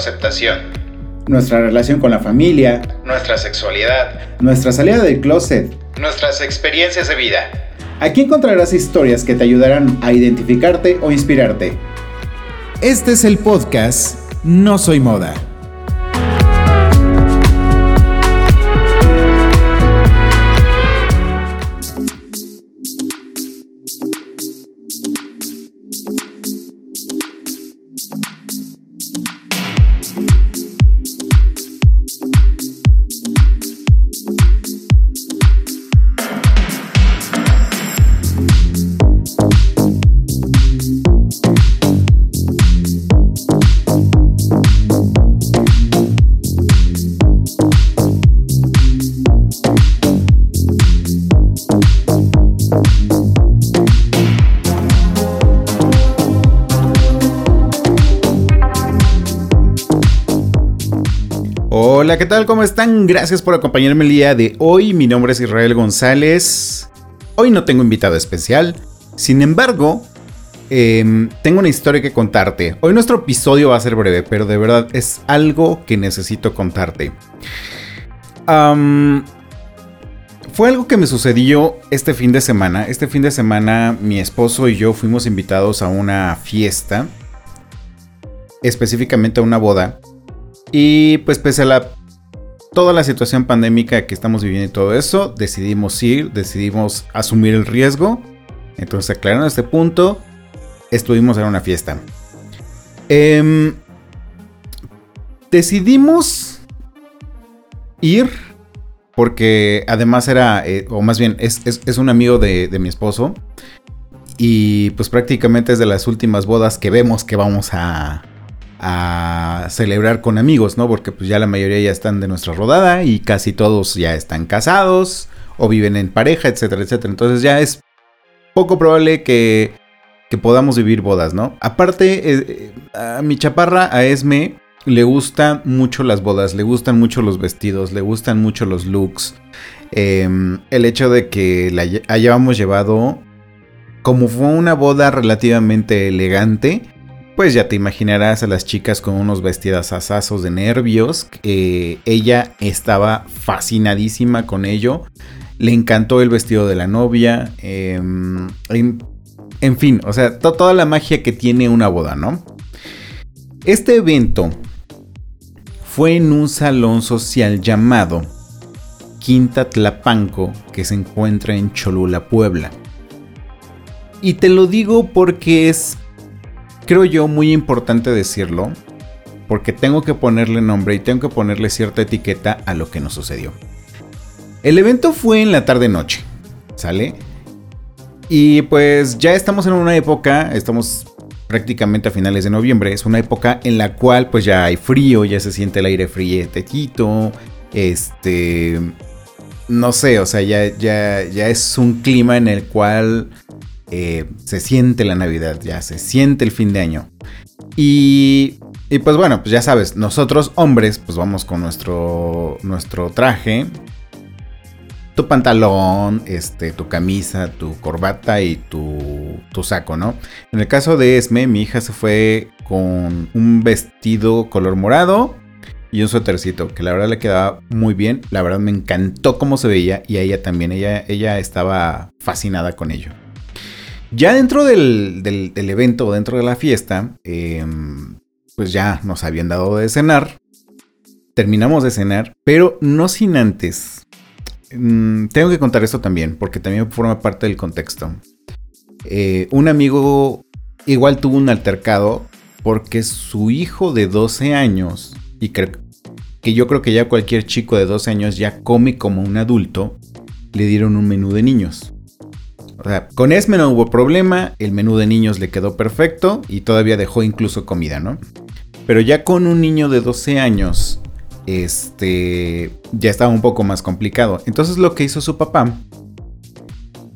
autoaceptación, nuestra relación con la familia, nuestra sexualidad, nuestra salida del closet, nuestras experiencias de vida. Aquí encontrarás historias que te ayudarán a identificarte o inspirarte. Este es el podcast No Soy Moda. ¿Qué tal? ¿Cómo están? Gracias por acompañarme el día de hoy. Mi nombre es Israel González. Hoy no tengo invitado especial. Sin embargo, em, tengo una historia que contarte. Hoy nuestro episodio va a ser breve, pero de verdad es algo que necesito contarte. fue algo que me sucedió este fin de semana. Este fin de semana mi esposo y yo fuimos invitados a una fiesta. Específicamente a una boda. Y pues pese a la toda la situación pandémica que estamos viviendo y todo eso, decidimos ir, decidimos asumir el riesgo. Entonces, aclarando este punto, estuvimos en una fiesta. Em, decidimos ir porque además era, eh, o más bien, es, un amigo de, de mi esposo. Y pues prácticamente es de las últimas bodas que vemos que vamos a, a celebrar con amigos, ¿no? Porque pues ya la mayoría ya están de nuestra rodada y casi todos ya están casados o viven en pareja, etcétera, etcétera. Entonces ya es poco probable que, que podamos vivir bodas, ¿no? Aparte, eh, a mi chaparra, a Esme, le gustan mucho las bodas, le gustan mucho los vestidos, le gustan mucho los looks. Em, el hecho de que la hayamos llevado, como fue una boda relativamente elegante, pues ya te imaginarás a las chicas con unos vestidos asazos de nervios. ella estaba fascinadísima con ello. Le encantó el vestido de la novia. Em, en, fin, o sea, toda la magia que tiene una boda, ¿no? Este evento fue en un salón social llamado Quinta Tlapanco, que se encuentra en Cholula, Puebla. Y te lo digo porque es creo yo muy importante decirlo, porque tengo que ponerle nombre y tengo que ponerle cierta etiqueta a lo que nos sucedió. El evento fue en la tarde-noche, ¿sale? Y pues ya estamos en una época, estamos prácticamente a finales de noviembre, es una época en la cual pues ya hay frío, ya se siente el aire frietecito, este... No sé, o sea, ya, ya, ya es un clima en el cual eh, se siente la Navidad, ya se siente el fin de año. Y, y, pues bueno, pues ya sabes, nosotros hombres pues vamos con nuestro, nuestro traje, tu pantalón, este, tu camisa, tu corbata y tu, tu saco, ¿no? En el caso de Esme, mi hija se fue con un vestido color morado y un suétercito que la verdad le quedaba muy bien. La verdad me encantó cómo se veía y a ella también. Ella, ella estaba fascinada con ello. Ya dentro del, del, evento o dentro de la fiesta, em, pues ya nos habían dado de cenar. Terminamos de cenar, pero no sin antes. Mm, tengo que contar esto también, porque también forma parte del contexto. Eh, un amigo igual tuvo un altercado porque su hijo de 12 años, y que yo creo que ya cualquier chico de 12 años ya come como un adulto, le dieron un menú de niños. O sea, con Esme no hubo problema, el menú de niños le quedó perfecto y todavía dejó incluso comida, ¿no? Pero ya con un niño de 12 años, este, ya estaba un poco más complicado. Entonces lo que hizo su papá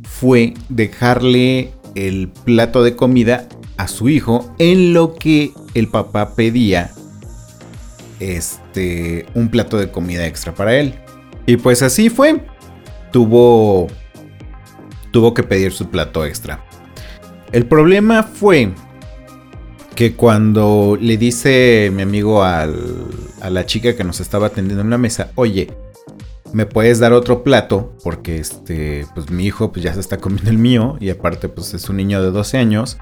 fue dejarle el plato de comida a su hijo en lo que el papá pedía este un plato de comida extra para él. Y pues así fue. Tuvo tuvo que pedir su plato extra. El problema fue que cuando le dice mi amigo a la chica que nos estaba atendiendo en la mesa, oye, ¿me puedes dar otro plato? Porque este, pues mi hijo pues ya se está comiendo el mío y aparte pues es un niño de 12 años,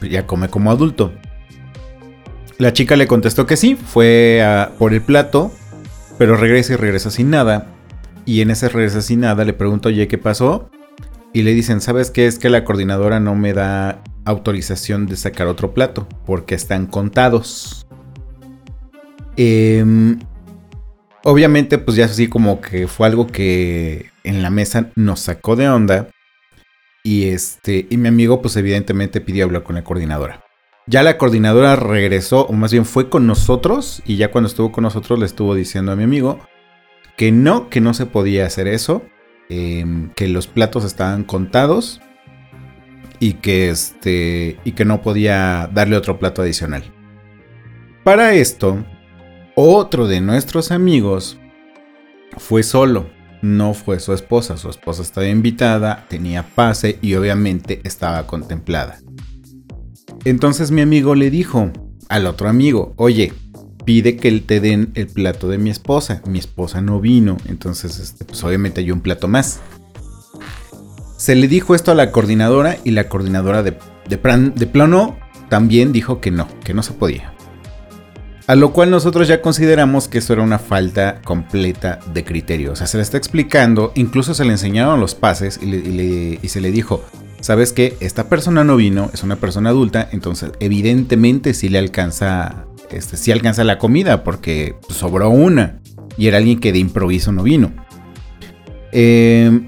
pues ya come como adulto. La chica le contestó que sí, fue por el plato, pero regresa y regresa sin nada. Y en ese regresa sin nada le pregunto, oye, ¿qué pasó? Y le dicen, ¿sabes qué? Es que la coordinadora no me da autorización de sacar otro plato, porque están contados. Em, obviamente, pues ya así como que fue algo que en la mesa nos sacó de onda. Y este, y mi amigo, pues evidentemente pidió hablar con la coordinadora. Ya la coordinadora regresó, o más bien fue con nosotros, y ya cuando estuvo con nosotros le estuvo diciendo a mi amigo que no, que no se podía hacer eso, em, que los platos estaban contados y que este y que no podía darle otro plato adicional. Para esto, otro de nuestros amigos fue solo, no fue su esposa, su esposa estaba invitada, tenía pase y obviamente estaba contemplada. Entonces mi amigo le dijo al otro amigo, oye, pide que te den el plato de mi esposa. Mi esposa no vino, entonces este, pues obviamente hay un plato más. Se le dijo esto a la coordinadora y la coordinadora de, de, plano también dijo que no, que no se podía. A lo cual nosotros ya consideramos que eso era una falta completa de criterio. O sea, se le está explicando, incluso se le enseñaron los pases y, y se le dijo, ¿sabes qué? Esta persona no vino, es una persona adulta, entonces evidentemente sí le alcanza, este, sí alcanza la comida porque sobró una y era alguien que de improviso no vino. Eh,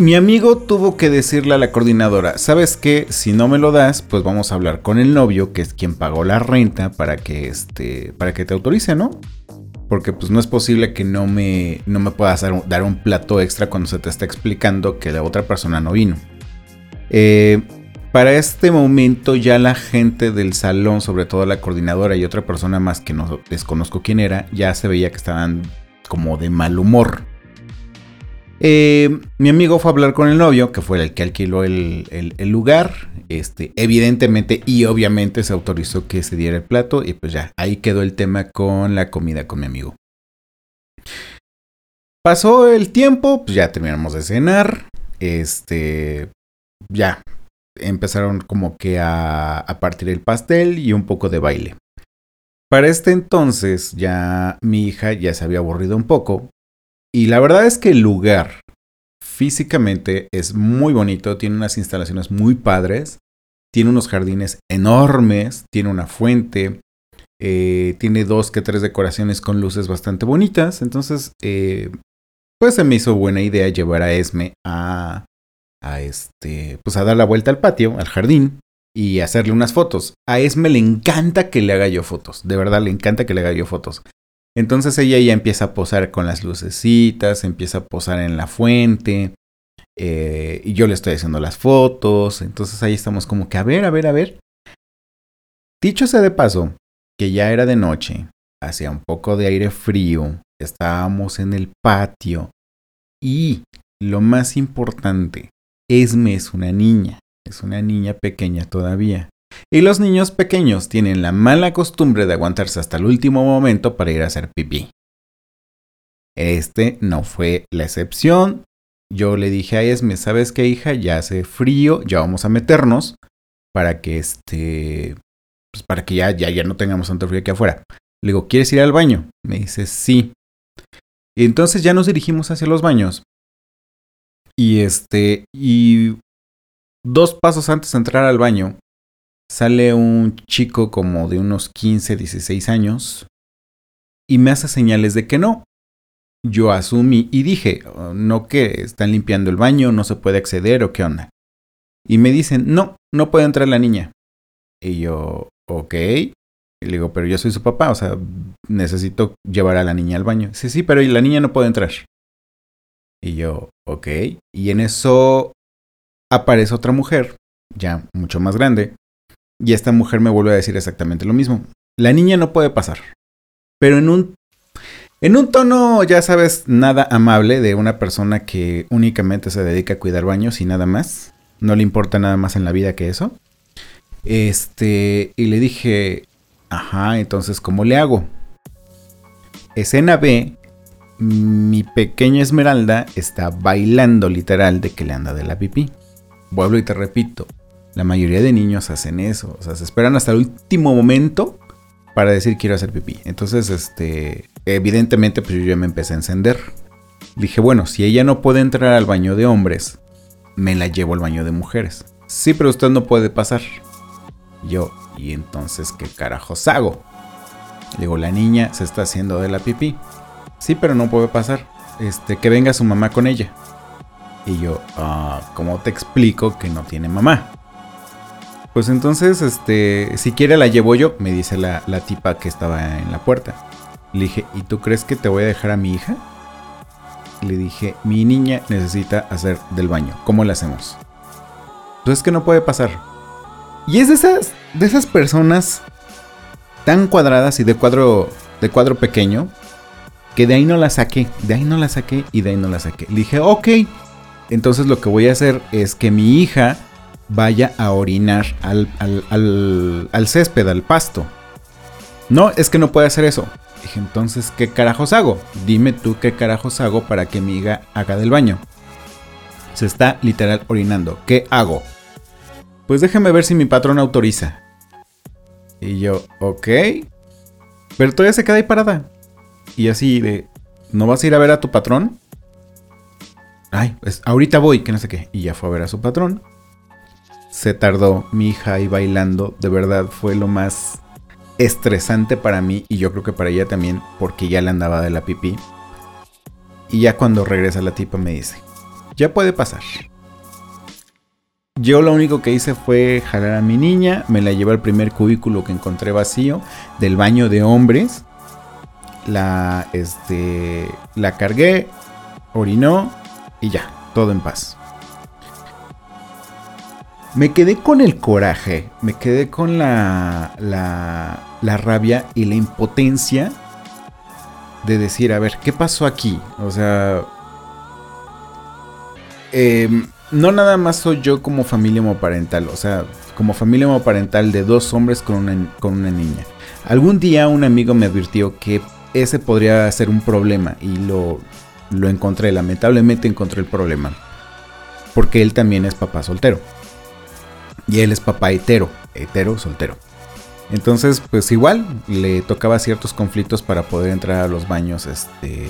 mi amigo tuvo que decirle a la coordinadora, ¿sabes qué? Si no me lo das, pues vamos a hablar con el novio, que es quien pagó la renta para que este para que te autorice, ¿no? Porque pues no es posible que no me no me puedas dar, un plato extra cuando se te está explicando que la otra persona no vino. Eh, para este momento ya la gente del salón, sobre todo la coordinadora y otra persona más que no desconozco quién era, ya se veía que estaban como de mal humor. Eh, mi amigo fue a hablar con el novio, que fue el que alquiló el, lugar. Este, evidentemente y obviamente se autorizó que se diera el plato. Y pues ya, ahí quedó el tema con la comida con mi amigo. Pasó el tiempo, pues ya terminamos de cenar. Este, ya empezaron como que a, partir el pastel y un poco de baile. Para este entonces ya mi hija ya se había aburrido un poco y la verdad es que el lugar físicamente es muy bonito, tiene unas instalaciones muy padres, tiene unos jardines enormes, tiene una fuente, eh, tiene dos que tres decoraciones con luces bastante bonitas. Entonces, eh, pues se me hizo buena idea llevar a Esme a, a este, pues a dar la vuelta al patio, al jardín y hacerle unas fotos. A Esme le encanta que le haga yo fotos, de verdad le encanta que le haga yo fotos. Entonces ella ya empieza a posar con las lucecitas, empieza a posar en la fuente. Eh, y yo le estoy haciendo las fotos. Entonces ahí estamos como que a ver, a ver, a ver. Dicho sea de paso, que ya era de noche, hacía un poco de aire frío, estábamos en el patio. Y lo más importante, Esme es una niña, es una niña pequeña todavía. Y los niños pequeños tienen la mala costumbre de aguantarse hasta el último momento para ir a hacer pipí. Este no fue la excepción. Yo le dije a Esme, ¿sabes qué hija? Ya hace frío, ya vamos a meternos para que este, pues para que ya, ya, ya no tengamos tanto frío aquí afuera. Le digo, ¿quieres ir al baño? Me dice, sí. Y entonces ya nos dirigimos hacia los baños. Y este, y dos pasos antes de entrar al baño, sale un chico como de unos 15, 16 años y me hace señales de que no. Yo asumí y dije, oh, no que están limpiando el baño, no se puede acceder o qué onda. Y me dicen, no, no puede entrar la niña. Y yo, ok. Y le digo, pero yo soy su papá, o sea, necesito llevar a la niña al baño. Sí, sí, pero la niña no puede entrar. Y yo, ok. Y en eso aparece otra mujer, ya mucho más grande, y esta mujer me vuelve a decir exactamente lo mismo. La niña no puede pasar. Pero en un, en un tono, ya sabes, nada amable de una persona que únicamente se dedica a cuidar baños y nada más. No le importa nada más en la vida que eso. Este, y le dije, ajá, entonces, ¿cómo le hago? Escena B, mi pequeña Esmeralda está bailando literal de que le anda de la pipí. Vuelvo y te repito, la mayoría de niños hacen eso, o sea, se esperan hasta el último momento para decir quiero hacer pipí. Entonces, este, evidentemente, pues yo ya me empecé a encender. Dije, bueno, si ella no puede entrar al baño de hombres, me la llevo al baño de mujeres. Sí, pero usted no puede pasar. Yo, ¿y entonces qué carajos hago? digo, la niña se está haciendo de la pipí. Sí, pero no puede pasar. Este, que venga su mamá con ella. Y yo, ah, ¿cómo te explico que no tiene mamá? Pues entonces, este, si quiere la llevo yo, me dice la, la tipa que estaba en la puerta. Le dije, ¿y tú crees que te voy a dejar a mi hija? Le dije, mi niña necesita hacer del baño. ¿Cómo le hacemos? Pues es que no puede pasar. Y es de esas, de esas personas tan cuadradas y de cuadro, de cuadro pequeño que de ahí no la saqué, de ahí no la saqué y de ahí no la saqué. Le dije, ok, entonces lo que voy a hacer es que mi hija vaya a orinar al, al, césped, al pasto. No, es que no puede hacer eso. Dije, entonces, ¿qué carajos hago? Dime tú qué carajos hago para que mi hija haga del baño. Se está literal orinando. ¿Qué hago? Pues déjame ver si mi patrón autoriza. Y yo, ok. Pero todavía se queda ahí parada. Y así de, ¿no vas a ir a ver a tu patrón? Ay, pues ahorita voy, que no sé qué. Y ya fue a ver a su patrón. Se tardó mi hija ahí bailando. De verdad fue lo más estresante para mí y yo creo que para ella también porque ya le andaba de la pipí. Y ya cuando regresa la tipa me dice, ya puede pasar. Yo lo único que hice fue jalar a mi niña, me la llevé al primer cubículo que encontré vacío del baño de hombres. La, este, la cargué, orinó y ya, todo en paz. Me quedé con el coraje, me quedé con la, la, la rabia y la impotencia de decir, a ver, ¿qué pasó aquí? O sea, eh, no nada más soy yo como familia homoparental, o sea, como familia homoparental de dos hombres con una, con una niña. Algún día un amigo me advirtió que ese podría ser un problema y lo, lo encontré, lamentablemente encontré el problema. Porque él también es papá soltero. Y él es papá hetero, hetero, soltero. Entonces, pues igual le tocaba ciertos conflictos para poder entrar a los baños este,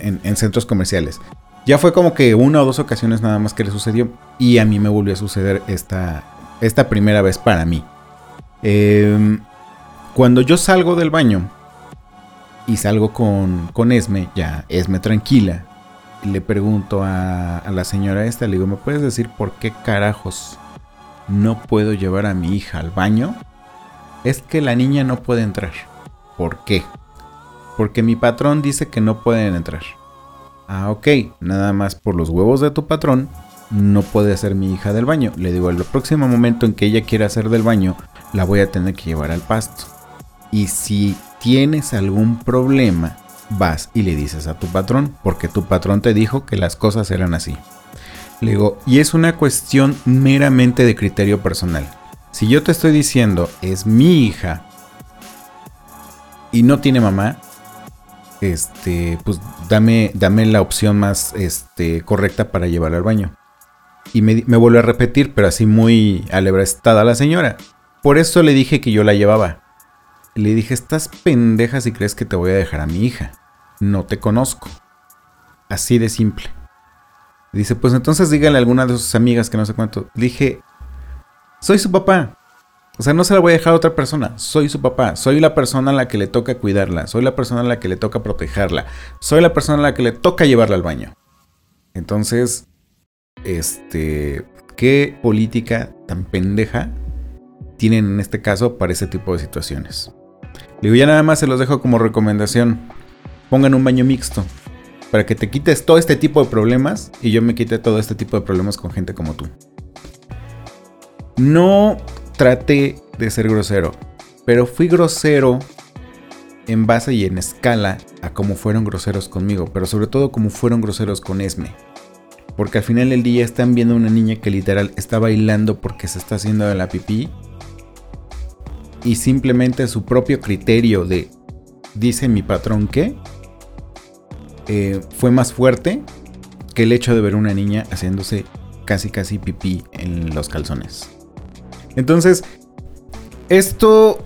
en centros comerciales. Ya fue como que una o dos ocasiones nada más que le sucedió. Y a mí me volvió a suceder esta, esta primera vez para mí. Em, cuando yo salgo del baño y salgo con, con Esme, ya Esme tranquila, le pregunto a, a la señora esta, le digo, ¿me puedes decir por qué carajos no puedo llevar a mi hija al baño? Es que la niña no puede entrar. ¿Por qué? Porque mi patrón dice que no pueden entrar. Ah, ok, nada más por los huevos de tu patrón, no puede hacer mi hija del baño. Le digo, el próximo momento en que ella quiera hacer del baño, la voy a tener que llevar al pasto. Y si tienes algún problema, vas y le dices a tu patrón, porque tu patrón te dijo que las cosas eran así. Le digo, y es una cuestión meramente de criterio personal. Si yo te estoy diciendo, es mi hija y no tiene mamá, este, pues dame, dame la opción más este, correcta para llevarla al baño. Y me, me vuelve a repetir, pero así muy alebrestada la señora. Por eso le dije que yo la llevaba. Le dije, estás pendeja si crees que te voy a dejar a mi hija. No te conozco. Así de simple. Dice, pues entonces dígale a alguna de sus amigas que no sé cuánto. Dije, soy su papá. O sea, no se la voy a dejar a otra persona. Soy su papá. Soy la persona a la que le toca cuidarla. Soy la persona a la que le toca protegerla. Soy la persona a la que le toca llevarla al baño. Entonces, este, ¿qué política tan pendeja tienen en este caso para ese tipo de situaciones? Digo, ya nada más se los dejo como recomendación. Pongan un baño mixto. Para que te quites todo este tipo de problemas y yo me quite todo este tipo de problemas con gente como tú. No traté de ser grosero, pero fui grosero en base y en escala a cómo fueron groseros conmigo, pero sobre todo cómo fueron groseros con Esme. Porque al final del día están viendo a una niña que literal está bailando porque se está haciendo de la pipí. Y simplemente su propio criterio de dice mi patrón que eh, fue más fuerte que el hecho de ver una niña haciéndose casi casi pipí en los calzones. Entonces, esto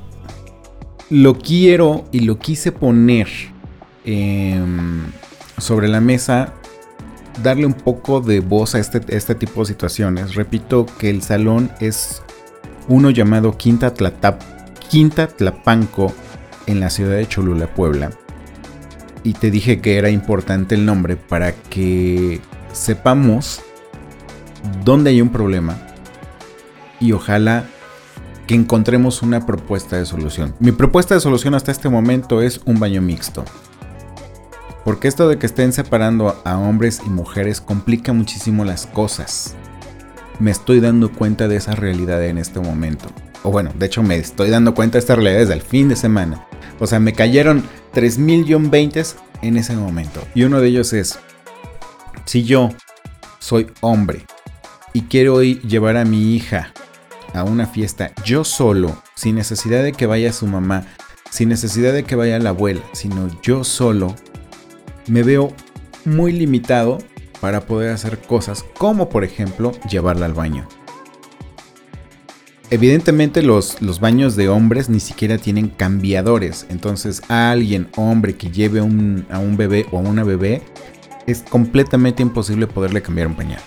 lo quiero y lo quise poner em, sobre la mesa, darle un poco de voz a este, este, tipo de situaciones. Repito que el salón es uno llamado Quinta, Tlatap, Quinta Tlapanco en la ciudad de Cholula, Puebla. Y te dije que era importante el nombre para que sepamos dónde hay un problema y ojalá que encontremos una propuesta de solución. Mi propuesta de solución hasta este momento es un baño mixto. Porque esto de que estén separando a hombres y mujeres complica muchísimo las cosas. Me estoy dando cuenta de esa realidad en este momento. O bueno, de hecho me estoy dando cuenta de esta realidad desde el fin de semana. O sea, me cayeron 3.020 en ese momento. Y uno de ellos es, si yo soy hombre y quiero ir llevar a mi hija a una fiesta yo solo, sin necesidad de que vaya su mamá, sin necesidad de que vaya la abuela, sino yo solo, me veo muy limitado para poder hacer cosas como por ejemplo llevarla al baño. Evidentemente los, los baños de hombres ni siquiera tienen cambiadores, entonces a alguien, hombre, que lleve a un bebé o a una bebé, es completamente imposible poderle cambiar un pañal.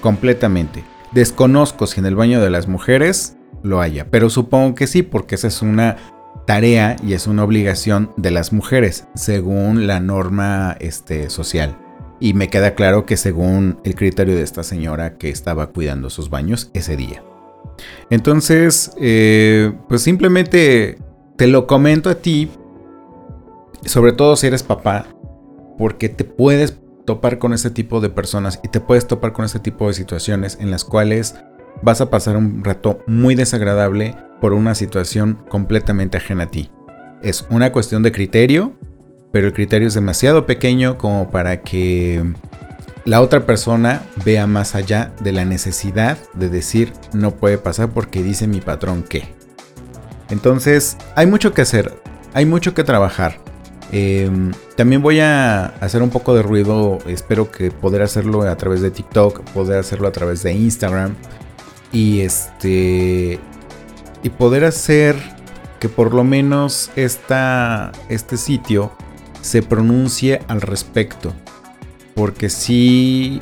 Completamente. Desconozco si en el baño de las mujeres lo haya, pero supongo que sí, porque esa es una tarea y es una obligación de las mujeres, según la norma este, social. Y me queda claro que según el criterio de esta señora que estaba cuidando sus baños ese día. Entonces, eh, pues simplemente te lo comento a ti, sobre todo si eres papá, porque te puedes topar con ese tipo de personas y te puedes topar con ese tipo de situaciones en las cuales vas a pasar un rato muy desagradable por una situación completamente ajena a ti. Es una cuestión de criterio, pero el criterio es demasiado pequeño como para que la otra persona vea más allá de la necesidad de decir no puede pasar porque dice mi patrón que. Entonces hay mucho que hacer, hay mucho que trabajar. Em, también voy a hacer un poco de ruido, espero que poder hacerlo a través de TikTok, poder hacerlo a través de Instagram y este y poder hacer que por lo menos esta, este sitio se pronuncie al respecto. Porque sí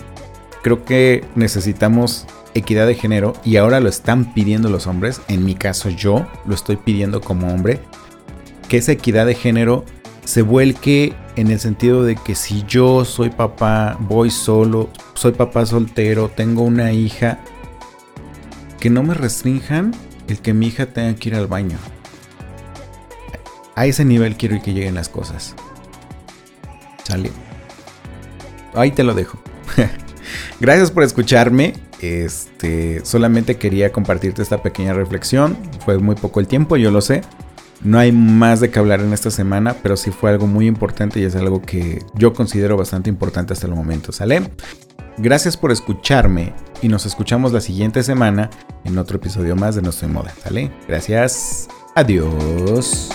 creo que necesitamos equidad de género y ahora lo están pidiendo los hombres. En mi caso yo lo estoy pidiendo como hombre. Que esa equidad de género se vuelque en el sentido de que si yo soy papá, voy solo, soy papá soltero, tengo una hija, que no me restrinjan el que mi hija tenga que ir al baño. A ese nivel quiero que lleguen las cosas. Sale. Ahí te lo dejo. Gracias por escucharme. Este, solamente quería compartirte esta pequeña reflexión. Fue muy poco el tiempo, yo lo sé. No hay más de qué hablar en esta semana, pero sí fue algo muy importante y es algo que yo considero bastante importante hasta el momento, ¿sale? Gracias por escucharme y nos escuchamos la siguiente semana en otro episodio más de No Estoy Moda. Gracias. Adiós.